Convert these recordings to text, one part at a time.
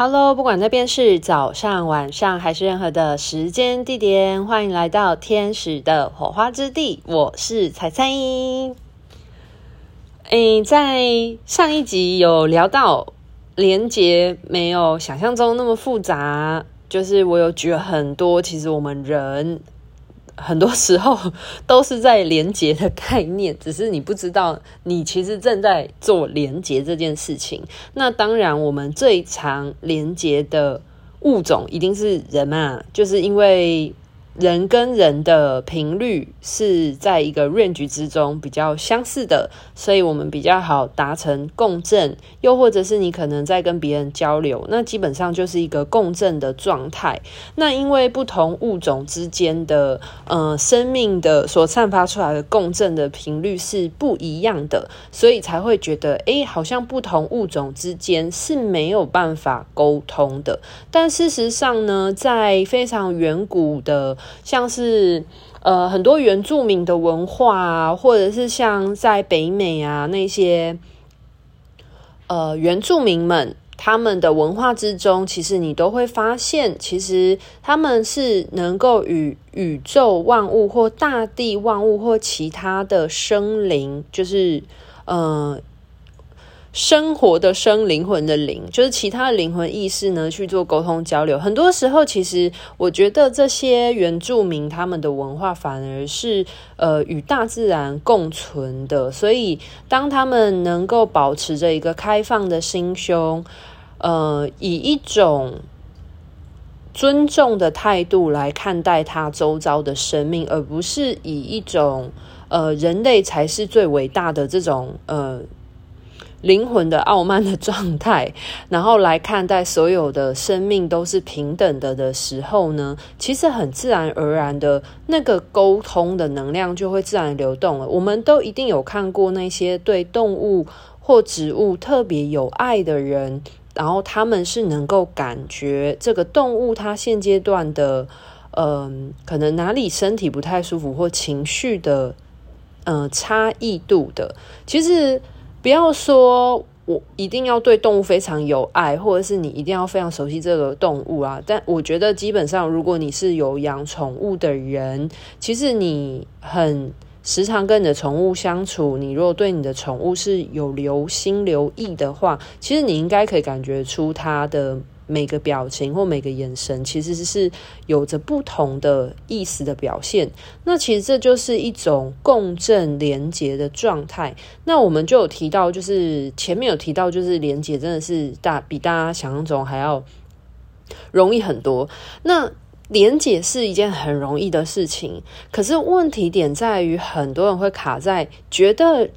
Hello，不管那边是早上、晚上还是任何的时间地点，欢迎来到天使的火花之地。我是彩彩。诶，在上一集有聊到连接没有想象中那么复杂，就是我有举了很多，其实我们人。很多时候都是在连结的概念，只是你不知道，你其实正在做连结这件事情。那当然，我们最常连结的物种一定是人嘛，就是因为。人跟人的频率是在一个 range 之中比较相似的，所以我们比较好达成共振。又或者是你可能在跟别人交流，那基本上就是一个共振的状态。那因为不同物种之间的呃生命的所散发出来的共振的频率是不一样的，所以才会觉得诶，好像不同物种之间是没有办法沟通的。但事实上呢，在非常远古的像是呃很多原住民的文化啊，或者是像在北美啊那些呃原住民们他们的文化之中，其实你都会发现，其实他们是能够与宇宙万物或大地万物或其他的生灵，就是呃。生活的生，灵魂的灵，就是其他的灵魂意识呢，去做沟通交流。很多时候，其实我觉得这些原住民他们的文化反而是呃与大自然共存的。所以，当他们能够保持着一个开放的心胸，呃，以一种尊重的态度来看待他周遭的生命，而不是以一种呃人类才是最伟大的这种呃。灵魂的傲慢的状态，然后来看待所有的生命都是平等的的时候呢，其实很自然而然的那个沟通的能量就会自然流动了。我们都一定有看过那些对动物或植物特别有爱的人，然后他们是能够感觉这个动物它现阶段的，嗯、可能哪里身体不太舒服或情绪的，嗯、差异度的，其实。不要说我一定要对动物非常有爱，或者是你一定要非常熟悉这个动物啊。但我觉得基本上，如果你是有养宠物的人，其实你很时常跟你的宠物相处，你如果对你的宠物是有留心留意的话，其实你应该可以感觉出它的。每个表情或每个眼神，其实是有着不同的意思的表现。那其实这就是一种共振连接的状态。那我们就有提到，就是前面有提到，就是连接真的是大比大家想象中还要容易很多。那连接是一件很容易的事情，可是问题点在于，很多人会卡在觉得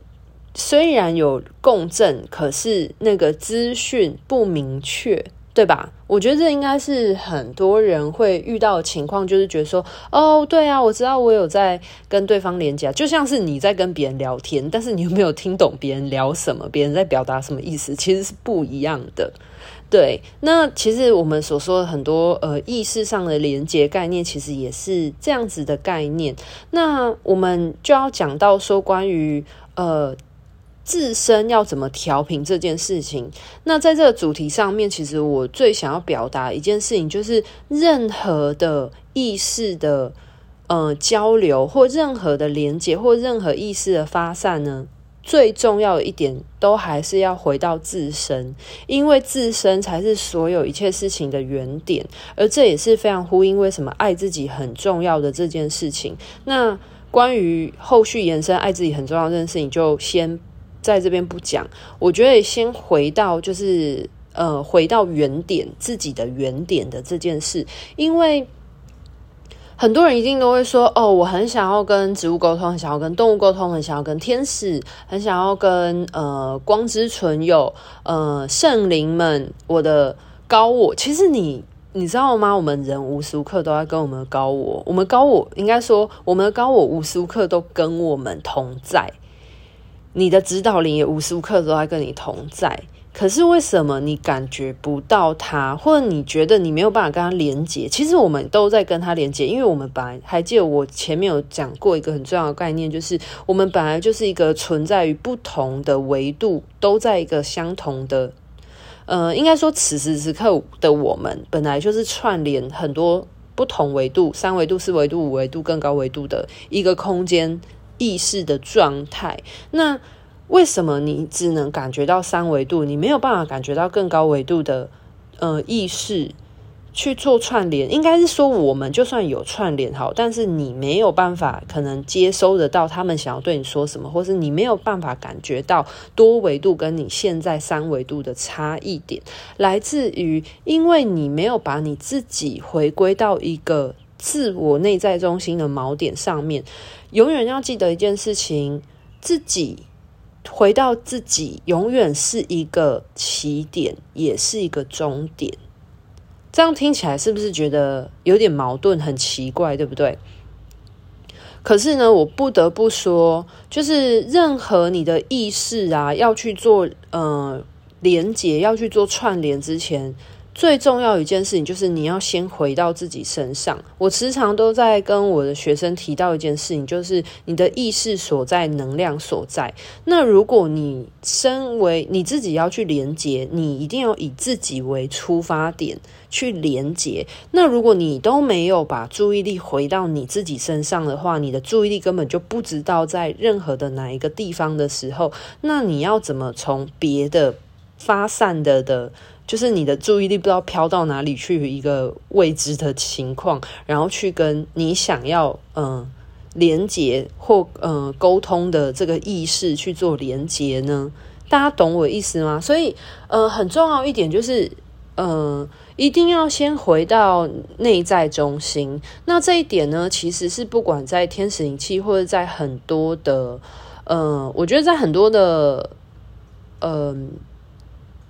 虽然有共振，可是那个资讯不明确。对吧？我觉得这应该是很多人会遇到的情况，就是觉得说，哦，对啊，我知道我有在跟对方连接，就像是你在跟别人聊天，但是你有没有听懂别人聊什么，别人在表达什么意思，其实是不一样的。对，那其实我们所说的很多呃意识上的连接概念，其实也是这样子的概念。那我们就要讲到说关于呃。自身要怎么调频这件事情，那在这个主题上面，其实我最想要表达一件事情，就是任何的意识的呃交流，或任何的连接，或任何意识的发散呢，最重要的一点都还是要回到自身，因为自身才是所有一切事情的原点，而这也是非常呼应为什么爱自己很重要的这件事情。那关于后续延伸爱自己很重要这件事情，就先。在这边不讲，我觉得先回到就是呃，回到原点，自己的原点的这件事，因为很多人一定都会说，哦，我很想要跟植物沟通，很想要跟动物沟通，很想要跟天使，很想要跟呃光之存有，呃圣灵们，我的高我。其实你你知道吗？我们人无时无刻都在跟我们的高我，我们高我应该说，我们的高我无时无刻都跟我们同在。你的指导灵也无时无刻都在跟你同在，可是为什么你感觉不到他，或者你觉得你没有办法跟他连接？其实我们都在跟他连接，因为我们本来还记得我前面有讲过一个很重要的概念，就是我们本来就是一个存在于不同的维度，都在一个相同的呃，应该说此时此刻的我们本来就是串联很多不同维度，三维度、四维度、五维度、更高维度的一个空间意识的状态。那为什么你只能感觉到三维度，你没有办法感觉到更高维度的呃意识？去做串联，应该是说我们就算有串联好，但是你没有办法可能接收得到他们想要对你说什么，或是你没有办法感觉到多维度跟你现在三维度的差异点，来自于因为你没有把你自己回归到一个自我内在中心的锚点上面。永远要记得一件事情，自己回到自己，永远是一个起点，也是一个终点。这样听起来是不是觉得有点矛盾，很奇怪，对不对？可是呢，我不得不说，就是任何你的意识啊，要去做呃连接，要去做串联之前。最重要一件事情就是你要先回到自己身上。我时常都在跟我的学生提到一件事情，就是你的意识所在，能量所在。那如果你身为你自己要去连接，你一定要以自己为出发点去连接。那如果你都没有把注意力回到你自己身上的话，你的注意力根本就不知道在任何的哪一个地方的时候，那你要怎么从别的发散的的？就是你的注意力不知道飘到哪里去，一个未知的情况，然后去跟你想要嗯、连接或嗯、沟通的这个意识去做连接呢？大家懂我意思吗？所以呃很重要一点就是呃一定要先回到内在中心。那这一点呢，其实是不管在天使灵气或者在很多的呃，我觉得在很多的嗯。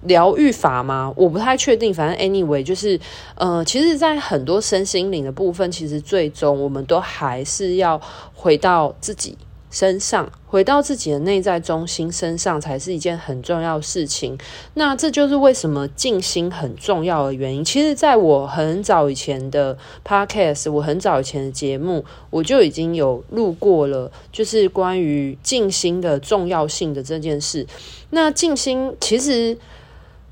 疗愈法吗？我不太确定。反正 anyway，就是呃，其实，在很多身心灵的部分，其实最终我们都还是要回到自己身上，回到自己的内在中心身上，才是一件很重要的事情。那这就是为什么静心很重要的原因。其实，在我很早以前的 podcast，我很早以前的节目，我就已经有录过了，就是关于静心的重要性的这件事。那静心其实。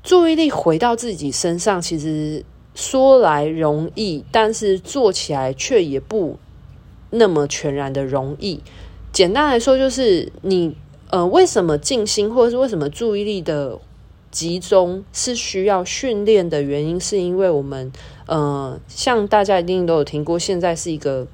注意力回到自己身上，其实说来容易，但是做起来却也不那么全然的容易。简单来说，就是你呃，为什么静心，或者是为什么注意力的集中是需要训练的原因，是因为我们呃，像大家一定都有听过，现在是一个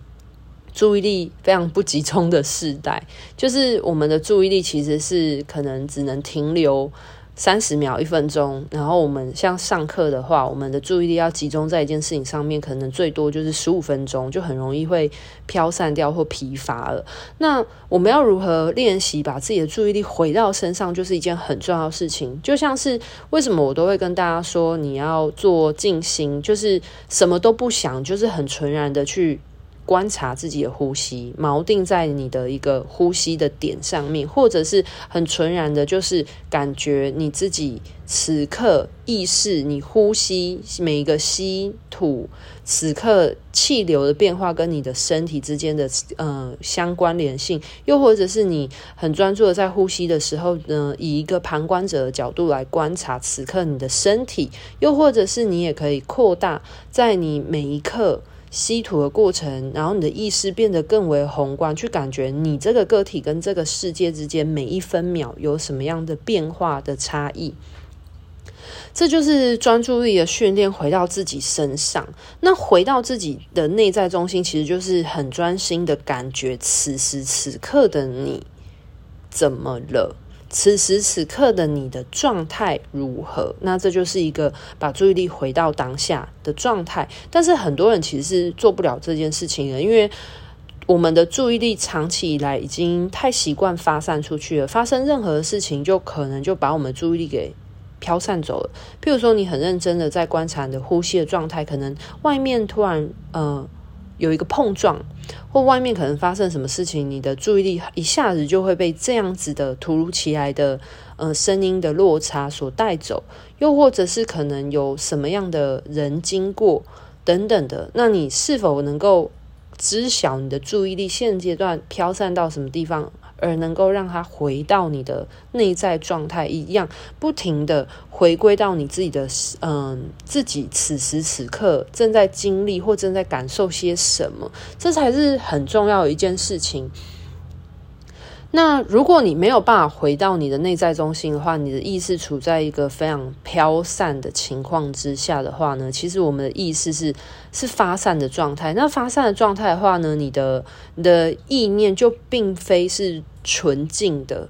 注意力非常不集中的时代，就是我们的注意力其实是可能只能停留。三十秒、一分钟，然后我们像上课的话，我们的注意力要集中在一件事情上面，可能最多就是十五分钟，就很容易会飘散掉或疲乏了。那我们要如何练习把自己的注意力回到身上，就是一件很重要的事情。就像是为什么我都会跟大家说，你要做静心，就是什么都不想，就是很纯然的去。观察自己的呼吸，锚定在你的一个呼吸的点上面，或者是很纯然的，就是感觉你自己此刻意识，你呼吸每一个吸吐，此刻气流的变化跟你的身体之间的呃相关联性，又或者是你很专注的在呼吸的时候呢，以一个旁观者的角度来观察此刻你的身体，又或者是你也可以扩大在你每一刻。吸吐的过程，然后你的意识变得更为宏观，去感觉你这个个体跟这个世界之间每一分秒有什么样的变化的差异。这就是专注力的训练，回到自己身上。那回到自己的内在中心，其实就是很专心的感觉此时此刻的你怎么了。此时此刻的你的状态如何？那这就是一个把注意力回到当下的状态。但是很多人其实是做不了这件事情的，因为我们的注意力长期以来已经太习惯发散出去了。发生任何事情，就可能就把我们注意力给飘散走了。譬如说，你很认真的在观察你的呼吸的状态，可能外面突然呃。有一个碰撞，或外面可能发生什么事情，你的注意力一下子就会被这样子的突如其来的呃声音的落差所带走，又或者是可能有什么样的人经过等等的，那你是否能够知晓你的注意力现阶段飘散到什么地方？而能够让它回到你的内在状态一样，不停的回归到你自己的嗯自己此时此刻正在经历或正在感受些什么，这才是很重要的一件事情。那如果你没有办法回到你的内在中心的话，你的意识处在一个非常飘散的情况之下的话呢，其实我们的意识是是发散的状态。那发散的状态的话呢，你的你的意念就并非是纯净的，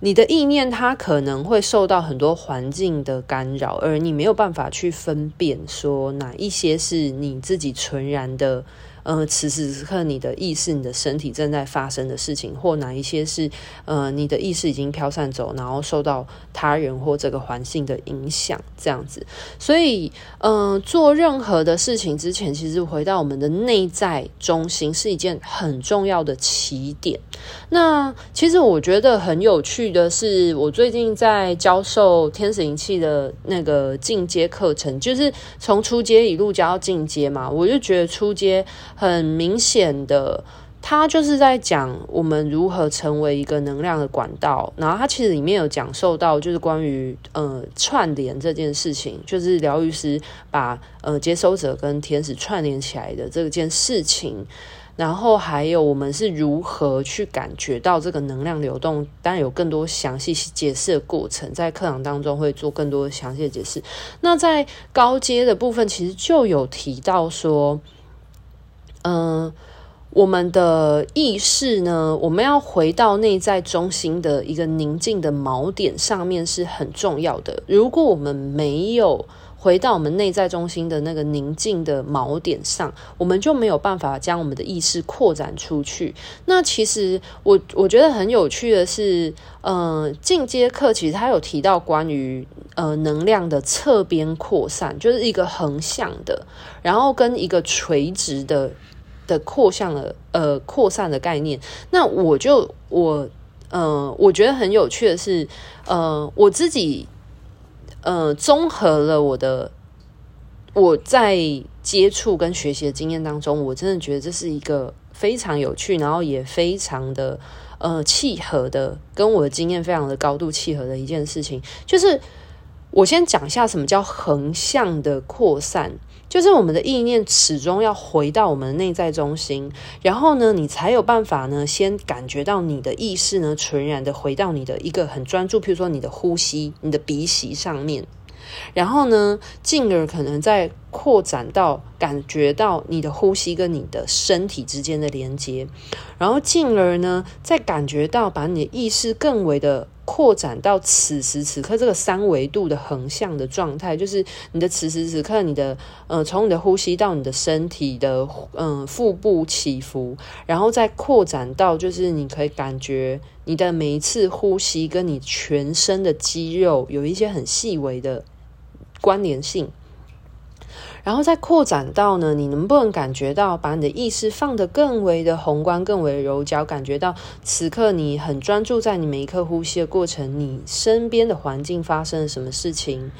你的意念它可能会受到很多环境的干扰，而你没有办法去分辨说哪一些是你自己纯然的。呃，此时此刻你的意识、你的身体正在发生的事情，或哪一些是呃你的意识已经飘散走，然后受到他人或这个环境的影响，这样子。所以，嗯、做任何的事情之前，其实回到我们的内在中心是一件很重要的起点。那其实我觉得很有趣的是，我最近在教授天使灵气的那个进阶课程，就是从初阶一路教到进阶嘛，我就觉得初阶。很明显的，他就是在讲我们如何成为一个能量的管道。然后他其实里面有讲受到，就是关于呃串联这件事情，就是疗愈师把呃接收者跟天使串联起来的这件事情。然后还有我们是如何去感觉到这个能量流动，当然有更多详细解释的过程，在课堂当中会做更多详细的解释。那在高阶的部分，其实就有提到说。嗯、我们的意识呢，我们要回到内在中心的一个宁静的锚点上面是很重要的。如果我们没有回到我们内在中心的那个宁静的锚点上，我们就没有办法将我们的意识扩展出去。那其实我我觉得很有趣的是，呃，进阶课其实它有提到关于呃能量的侧边扩散，就是一个横向的，然后跟一个垂直的。的扩向了呃扩散的概念，那我就我呃我觉得很有趣的是，呃我自己呃综合了我的我在接触跟学习的经验当中，我真的觉得这是一个非常有趣，然后也非常的呃契合的，跟我的经验非常的高度契合的一件事情，就是我先讲一下什么叫横向的扩散。就是我们的意念始终要回到我们的内在中心，然后呢，你才有办法呢，先感觉到你的意识呢，纯然的回到你的一个很专注，譬如说你的呼吸、你的鼻息上面。然后呢，进而可能再扩展到感觉到你的呼吸跟你的身体之间的连接，然后进而呢，再感觉到把你的意识更为的扩展到此时此刻这个三维度的横向的状态，就是你的此时此刻，你的呃，从你的呼吸到你的身体的嗯、腹部起伏，然后再扩展到就是你可以感觉你的每一次呼吸跟你全身的肌肉有一些很细微的。关联性，然后再扩展到呢，你能不能感觉到把你的意识放得更为的宏观、更为柔焦，感觉到此刻你很专注在你每一刻呼吸的过程，你身边的环境发生了什么事情，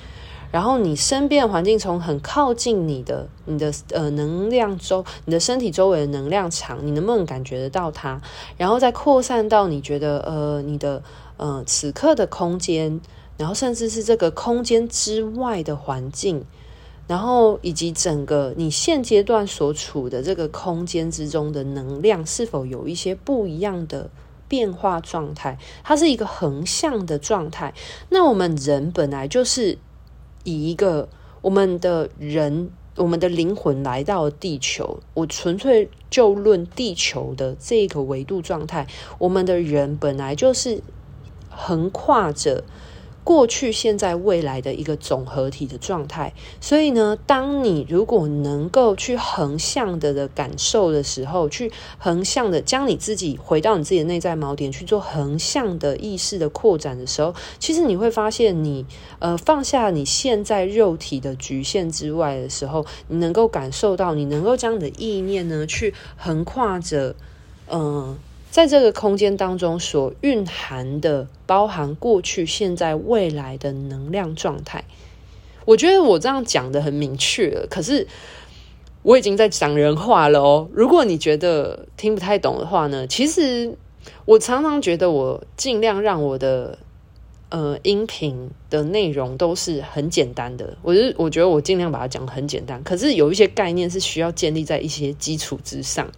然后你身边的环境从很靠近你的、你的呃能量周、你的身体周围的能量场，你能不能感觉得到它？然后再扩散到你觉得呃你的呃此刻的空间。然后，甚至是这个空间之外的环境，然后以及整个你现阶段所处的这个空间之中的能量，是否有一些不一样的变化状态？它是一个横向的状态。那我们人本来就是以一个我们的人，我们的灵魂来到地球。我纯粹就论地球的这个维度状态，我们的人本来就是横跨着。过去、现在、未来的一个总合体的状态，所以呢，当你如果能够去横向的的感受的时候，去横向的将你自己回到你自己的内在锚点去做横向的意识的扩展的时候，其实你会发现你，呃放下你现在肉体的局限之外的时候，你能够感受到，你能够将你的意念呢去横跨着，嗯、在这个空间当中所蕴含的，包含过去、现在、未来的能量状态，我觉得我这样讲得很明确了。可是我已经在讲人话了哦。如果你觉得听不太懂的话呢，其实我常常觉得我尽量让我的呃音频的内容都是很简单的，我是我觉得我尽量把它讲很简单，可是有一些概念是需要建立在一些基础之上，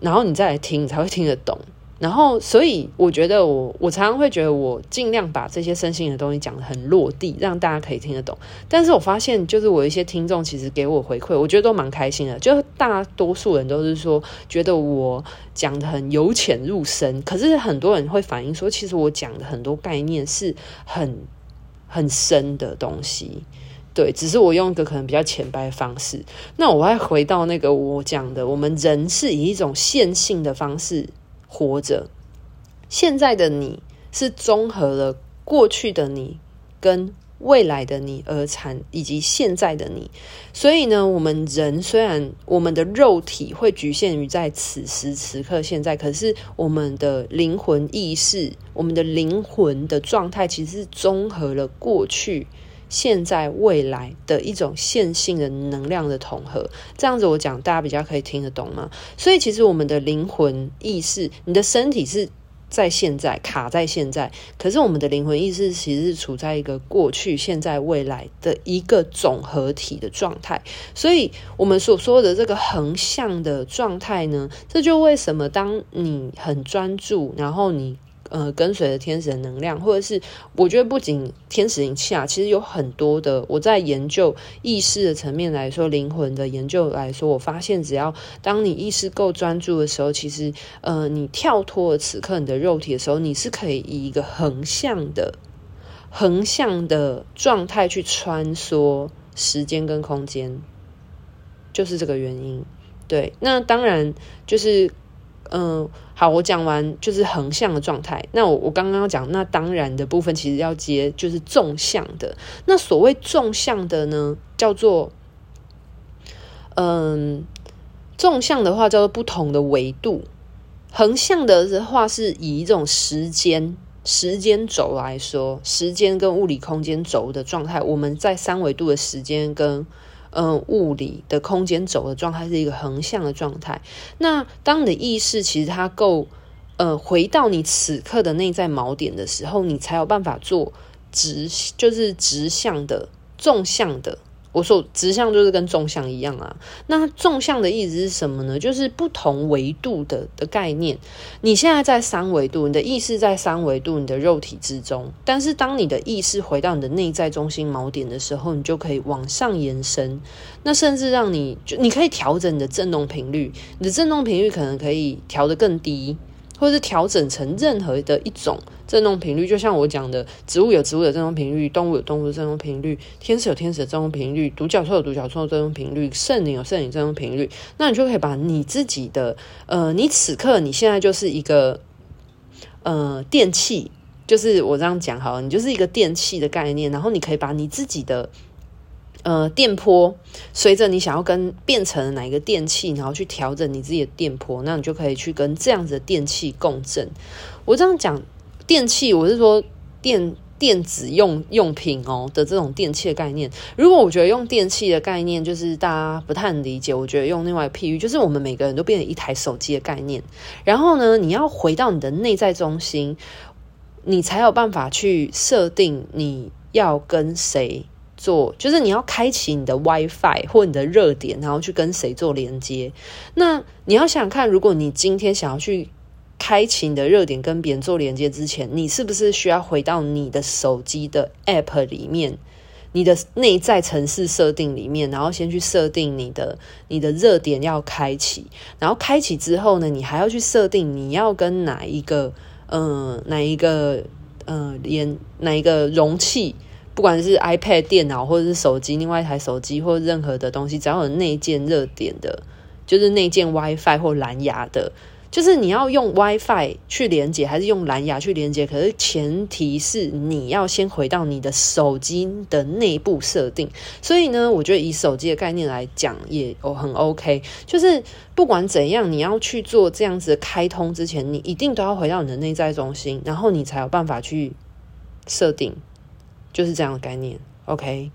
然后你再来听，你才会听得懂。然后，所以我觉得我我常常会觉得我尽量把这些身心的东西讲得很落地，让大家可以听得懂。但是我发现，就是我一些听众其实给我回馈，我觉得都蛮开心的。就大多数人都是说，觉得我讲得很由浅入深。可是很多人会反映说，其实我讲的很多概念是很很深的东西。对，只是我用一个可能比较浅白的方式。那我还回到那个我讲的，我们人是以一种线性的方式。活着，现在的你是综合了过去的你跟未来的你而产，以及现在的你。所以呢，我们人虽然我们的肉体会局限于在此时此刻现在，可是我们的灵魂意识，我们的灵魂的状态，其实是综合了过去。现在未来的一种线性的能量的统合，这样子我讲大家比较可以听得懂吗？所以其实我们的灵魂意识，你的身体是在现在卡在现在，可是我们的灵魂意识其实是处在一个过去、现在、未来的一个总合体的状态。所以我们所说的这个横向的状态呢，这就为什么当你很专注，然后你。呃，跟随着天使的能量，或者是我觉得不仅天使灵气啊，其实有很多的。我在研究意识的层面来说，灵魂的研究来说，我发现只要当你意识够专注的时候，其实呃，你跳脱了此刻你的肉体的时候，你是可以以一个横向的横向的状态去穿梭时间跟空间，就是这个原因。对，那当然就是。嗯，好，我讲完就是横向的状态。那我我刚刚讲，那当然的部分其实要接就是纵向的。那所谓纵向的呢，叫做嗯，纵向的话叫做不同的维度。横向的话是以一种时间时间轴来说，时间跟物理空间轴的状态，我们在三维度的时间跟。嗯，物理的空间走的状态是一个横向的状态。那当你的意识其实它够，呃，回到你此刻的内在锚点的时候，你才有办法做直，就是直向的、纵向的。我说直向就是跟纵向一样啊。那纵向的意思是什么呢？就是不同维度的的概念。你现在在三维度，你的意识在三维度，你的肉体之中。但是当你的意识回到你的内在中心锚点的时候，你就可以往上延伸。那甚至让你就你可以调整你的振动频率，你的振动频率可能可以调得更低。或者是调整成任何的一种振动频率，就像我讲的，植物有植物的振动频率，动物有动物的振动频率，天使有天使的振动频率，独角兽有独角兽的振动频率，圣灵有圣灵振动频率，那你就可以把你自己的，呃，你此刻你现在就是一个，呃，电器，就是我这样讲好了，你就是一个电器的概念，然后你可以把你自己的。呃，电波随着你想要跟变成哪一个电器，然后去调整你自己的电波，那你就可以去跟这样子的电器共振。我这样讲电器，我是说电电子用用品哦的这种电器的概念。如果我觉得用电器的概念就是大家不太能理解，我觉得用另外一个譬喻，就是我们每个人都变成一台手机的概念。然后呢，你要回到你的内在中心，你才有办法去设定你要跟谁。做就是你要开启你的 WiFi 或你的热点，然后去跟谁做连接。那你要想想看，如果你今天想要去开启你的热点跟别人做连接之前，你是不是需要回到你的手机的 App 里面，你的内在程式设定里面，然后先去设定你的你的热点要开启，然后开启之后呢，你还要去设定你要跟哪一个嗯、哪一个嗯、连哪一个容器。不管是 iPad 电脑或者是手机，另外一台手机或任何的东西，只要有内建热点的，就是内建 WiFi 或蓝牙的，就是你要用 WiFi 去连接，还是用蓝牙去连接？可是前提是你要先回到你的手机的内部设定。所以呢，我觉得以手机的概念来讲，也很 OK。就是不管怎样，你要去做这样子的开通之前，你一定都要回到你的内在中心，然后你才有办法去设定。就是这样的概念，OK，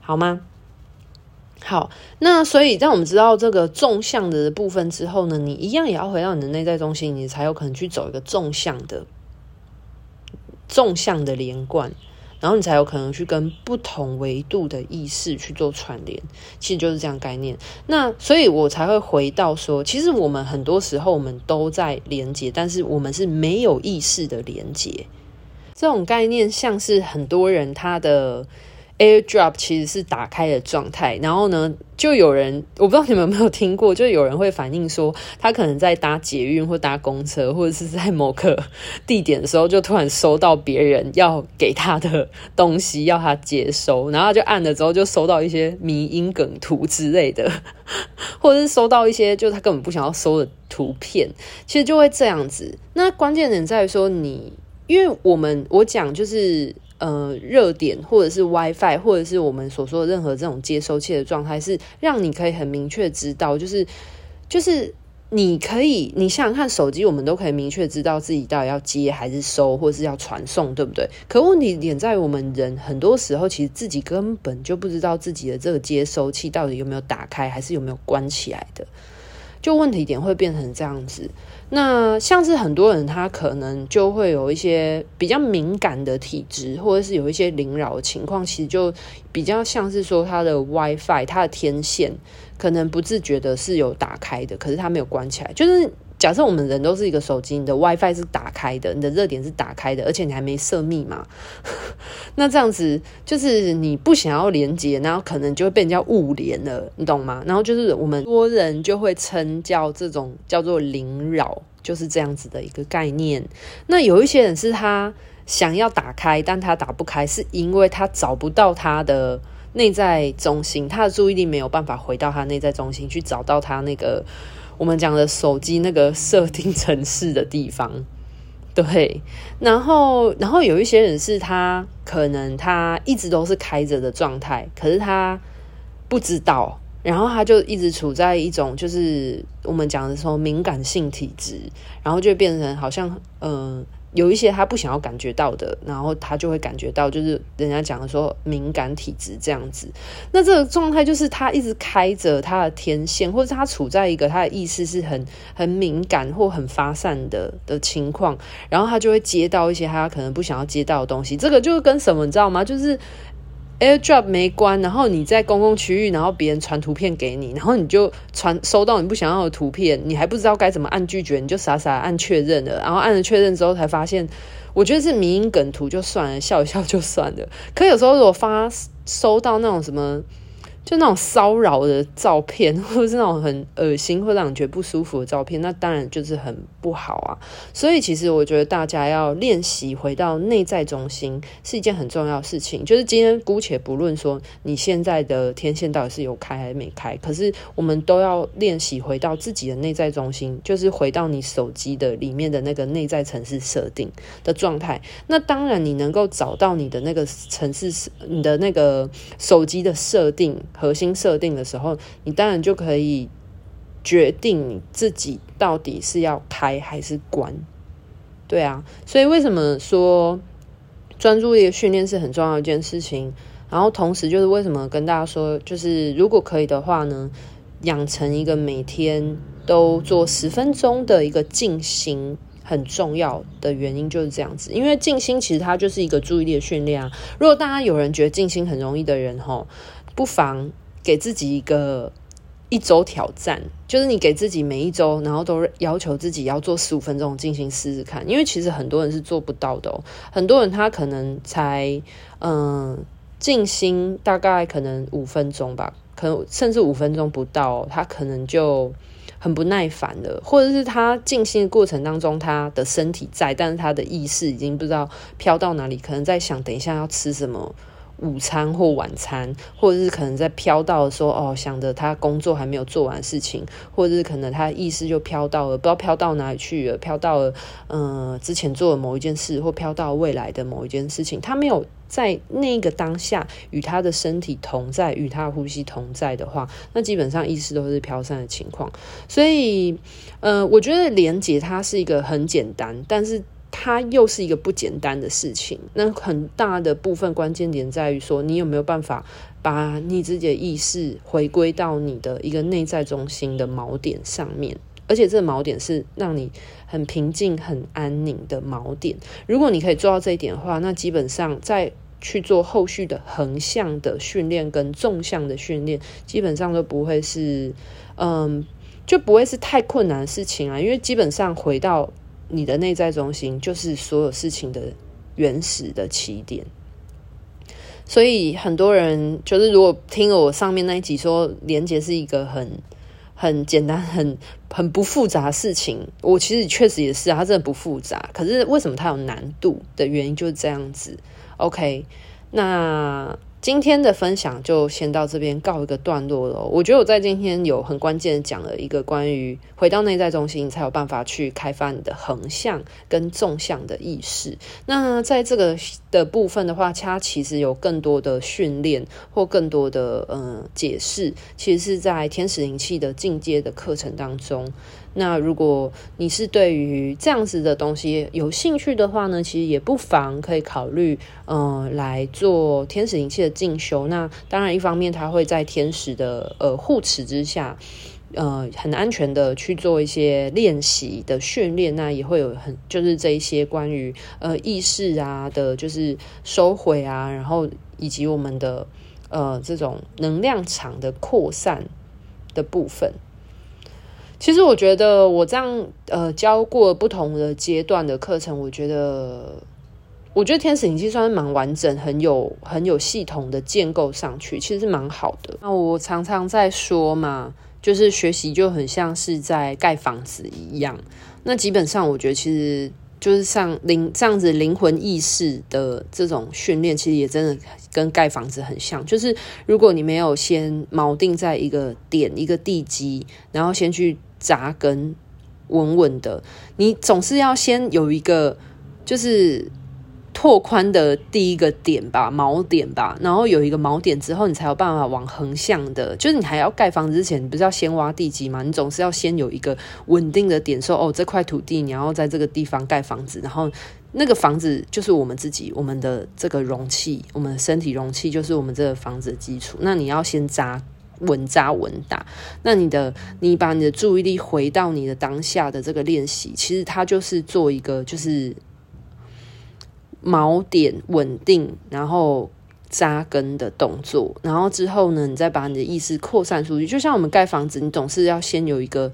好吗？好，那所以在我们知道这个纵向的部分之后呢，你一样也要回到你的内在中心，你才有可能去走一个纵向的纵向的连贯，然后你才有可能去跟不同维度的意识去做串联，其实就是这样概念。那所以我才会回到说，其实我们很多时候我们都在连接，但是我们是没有意识的连接。这种概念像是很多人他的。AirDrop 其实是打开的状态，然后呢，就有人我不知道你们有没有听过，就有人会反映说，他可能在搭捷运或搭公车，或者是在某个地点的时候，就突然收到别人要给他的东西，要他接收，然后就按了之后，就收到一些迷因梗图之类的，或者是收到一些就他根本不想要收的图片，其实就会这样子。那关键点在于说你，因为我们我讲就是。呃，热点或者是 WiFi，或者是我们所说的任何这种接收器的状态，是让你可以很明确知道，就是就是你可以，你想想看，手机我们都可以明确知道自己到底要接还是收，或者是要传送，对不对？可问题点在于我们人很多时候其实自己根本就不知道自己的这个接收器到底有没有打开，还是有没有关起来的。就问题点会变成这样子，那像是很多人他可能就会有一些比较敏感的体质，或者是有一些灵扰情况，其实就比较像是说他的 WiFi，他的天线可能不自觉的是有打开的，可是他没有关起来，就是。假设我们人都是一个手机，你的 WiFi 是打开的，你的热点是打开的，而且你还没设密码，那这样子就是你不想要连接，然后可能就会被人家误连了，你懂吗？然后就是我们多人就会称叫这种叫做灵扰，就是这样子的一个概念。那有一些人是他想要打开，但他打不开，是因为他找不到他的内在中心，他的注意力没有办法回到他内在中心去找到他那个。我们讲的手机那个设定城市的地方，对，然后，然后有一些人是他可能他一直都是开着的状态，可是他不知道，然后他就一直处在一种就是我们讲的说敏感性体质，然后就变成好像嗯。有一些他不想要感觉到的，然后他就会感觉到，就是人家讲的说敏感体质这样子。那这个状态就是他一直开着他的天线，或者他处在一个他的意识是很 很敏感或很发散的的情况，然后他就会接到一些他可能不想要接到的东西。这个就是跟什么你知道吗？就是。AirDrop 没关，然后你在公共区域，然后别人传图片给你，然后你就传收到你不想要的图片，你还不知道该怎么按拒绝，你就傻傻按确认了，然后按了确认之后才发现，我觉得是迷因梗图就算了，笑一笑就算了。可有时候如果发收到那种什么。就那种骚扰的照片，或者是那种很恶心，会让人觉得不舒服的照片，那当然就是很不好啊。所以其实我觉得大家要练习回到内在中心是一件很重要的事情。就是今天姑且不论说你现在的天线到底是有开还是没开，可是我们都要练习回到自己的内在中心，就是回到你手机的里面的那个内在城市设定的状态。那当然你能够找到你的那个城市，你的那个手机的设定。核心设定的时候，你当然就可以决定你自己到底是要开还是关，对啊。所以为什么说专注力的训练是很重要一件事情？然后同时就是为什么跟大家说，就是如果可以的话呢，养成一个每天都做十分钟的一个静心，很重要的原因就是这样子。因为静心其实它就是一个注意力的训练啊。如果大家有人觉得静心很容易的人，吼。不妨给自己一个一周挑战，就是你给自己每一周，然后都要求自己要做十五分钟静心试试看。因为其实很多人是做不到的哦，很多人他可能才嗯静心大概可能五分钟吧，可能甚至五分钟不到，他可能就很不耐烦的，或者是他静心的过程当中，他的身体在，但是他的意识已经不知道飘到哪里，可能在想等一下要吃什么。午餐或晚餐，或者是可能在飘到的时候，哦，想着他工作还没有做完事情，或者是可能他意识就飘到了，不知道飘到哪里去了，飘到了，嗯、呃，之前做的某一件事，或飘到未来的某一件事情，他没有在那个当下与他的身体同在，与他的呼吸同在的话，那基本上意识都是飘散的情况。所以，呃，我觉得连接它是一个很简单，但是。它又是一个不简单的事情。那很大的部分关键点在于说，你有没有办法把你自己的意识回归到你的一个内在中心的锚点上面，而且这个锚点是让你很平静、很安宁的锚点。如果你可以做到这一点的话，那基本上在去做后续的横向的训练跟纵向的训练，基本上都不会是，嗯，就不会是太困难的事情啊。因为基本上回到你的内在中心，就是所有事情的原始的起点。所以很多人就是如果听了我上面那一集说，连接是一个很很简单、很很不复杂的事情，我其实确实也是啊，它真的不复杂。可是为什么它有难度的原因就是这样子。OK，那。今天的分享就先到这边告一个段落了。我觉得我在今天有很关键讲了一个关于回到内在中心，才有办法去开发你的横向跟纵向的意识。那在这个的部分的话，它其实有更多的训练或更多的嗯解释，其实是在天使灵气的进阶的课程当中。那如果你是对于这样子的东西有兴趣的话呢，其实也不妨可以考虑，呃，来做天使灵气的进修。那当然，一方面它会在天使的呃护持之下，呃，很安全的去做一些练习的训练。那也会有很就是这一些关于呃意识啊的，就是收回啊，然后以及我们的呃这种能量场的扩散的部分。其实我觉得我这样呃教过不同的阶段的课程，我觉得我觉得天使灵气算是蛮完整、很有很有系统的建构上去，其实是蛮好的。那我常常在说嘛，就是学习就很像是在盖房子一样。那基本上我觉得其实就是像灵这样子灵魂意识的这种训练，其实也真的跟盖房子很像。就是如果你没有先锚定在一个点、一个地基，然后先去。扎根稳稳的，你总是要先有一个就是拓宽的第一个点吧，锚点吧，然后有一个锚点之后，你才有办法往横向的。就是你还要盖房子之前，你不是要先挖地基吗？你总是要先有一个稳定的点，说哦，这块土地你要在这个地方盖房子，然后那个房子就是我们自己，我们的这个容器，我们身体容器就是我们这个房子的基础。那你要先扎。稳扎稳打，那你的你把你的注意力回到你的当下的这个练习，其实它就是做一个就是锚点稳定，然后扎根的动作，然后之后呢，你再把你的意识扩散出去。就像我们盖房子，你总是要先有一个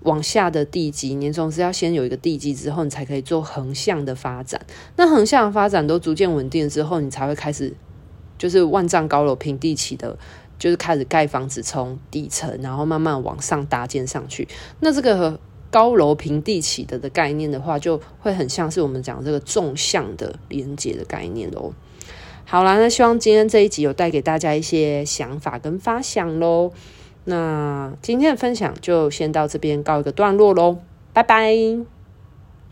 往下的地基，你总是要先有一个地基之后，你才可以做横向的发展。那横向的发展都逐渐稳定之后，你才会开始就是万丈高楼平地起的。就是开始盖房子，从底层，然后慢慢往上搭建上去。那这个高楼平地起的的概念的话，就会很像是我们讲这个纵向的连接的概念喽。好啦，那希望今天这一集有带给大家一些想法跟发想喽。那今天的分享就先到这边告一个段落喽，拜拜。